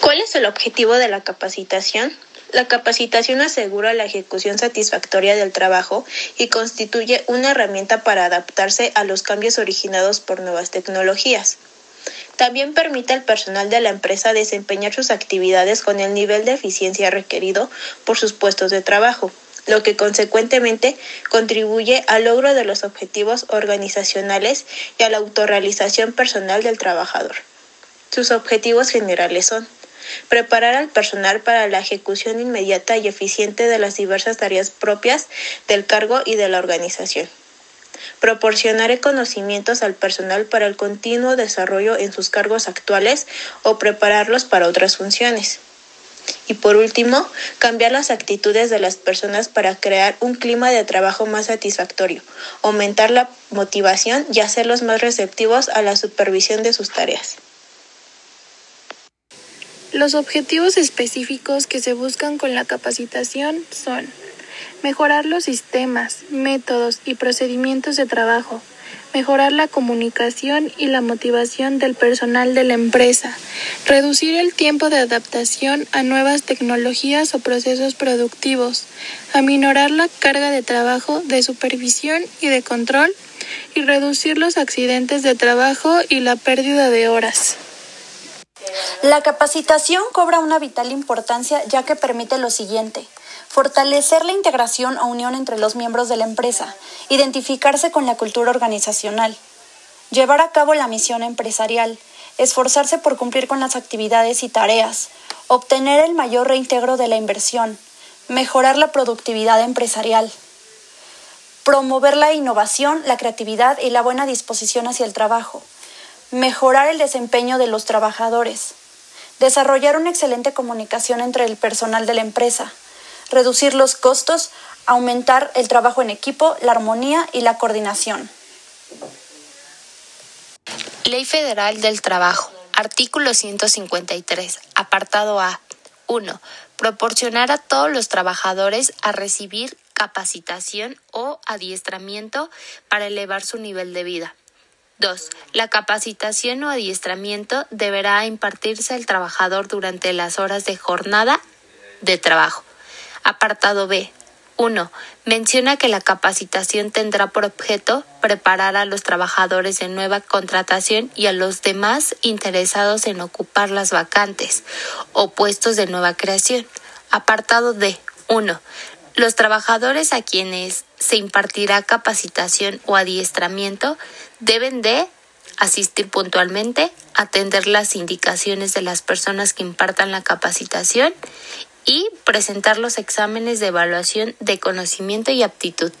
¿Cuál es el objetivo de la capacitación? La capacitación asegura la ejecución satisfactoria del trabajo y constituye una herramienta para adaptarse a los cambios originados por nuevas tecnologías. También permite al personal de la empresa desempeñar sus actividades con el nivel de eficiencia requerido por sus puestos de trabajo, lo que consecuentemente contribuye al logro de los objetivos organizacionales y a la autorrealización personal del trabajador. Sus objetivos generales son preparar al personal para la ejecución inmediata y eficiente de las diversas tareas propias del cargo y de la organización. Proporcionar conocimientos al personal para el continuo desarrollo en sus cargos actuales o prepararlos para otras funciones. Y por último, cambiar las actitudes de las personas para crear un clima de trabajo más satisfactorio, aumentar la motivación y hacerlos más receptivos a la supervisión de sus tareas. Los objetivos específicos que se buscan con la capacitación son mejorar los sistemas, métodos y procedimientos de trabajo, mejorar la comunicación y la motivación del personal de la empresa, reducir el tiempo de adaptación a nuevas tecnologías o procesos productivos, aminorar la carga de trabajo de supervisión y de control y reducir los accidentes de trabajo y la pérdida de horas. La capacitación cobra una vital importancia ya que permite lo siguiente. Fortalecer la integración o unión entre los miembros de la empresa, identificarse con la cultura organizacional, llevar a cabo la misión empresarial, esforzarse por cumplir con las actividades y tareas, obtener el mayor reintegro de la inversión, mejorar la productividad empresarial, promover la innovación, la creatividad y la buena disposición hacia el trabajo, mejorar el desempeño de los trabajadores, desarrollar una excelente comunicación entre el personal de la empresa, reducir los costos, aumentar el trabajo en equipo, la armonía y la coordinación. Ley Federal del Trabajo. Artículo 153. Apartado A. 1. Proporcionar a todos los trabajadores a recibir capacitación o adiestramiento para elevar su nivel de vida. 2. La capacitación o adiestramiento deberá impartirse al trabajador durante las horas de jornada de trabajo. Apartado B. 1. Menciona que la capacitación tendrá por objeto preparar a los trabajadores de nueva contratación y a los demás interesados en ocupar las vacantes o puestos de nueva creación. Apartado D. 1. Los trabajadores a quienes se impartirá capacitación o adiestramiento deben de asistir puntualmente, atender las indicaciones de las personas que impartan la capacitación y presentar los exámenes de evaluación de conocimiento y aptitud.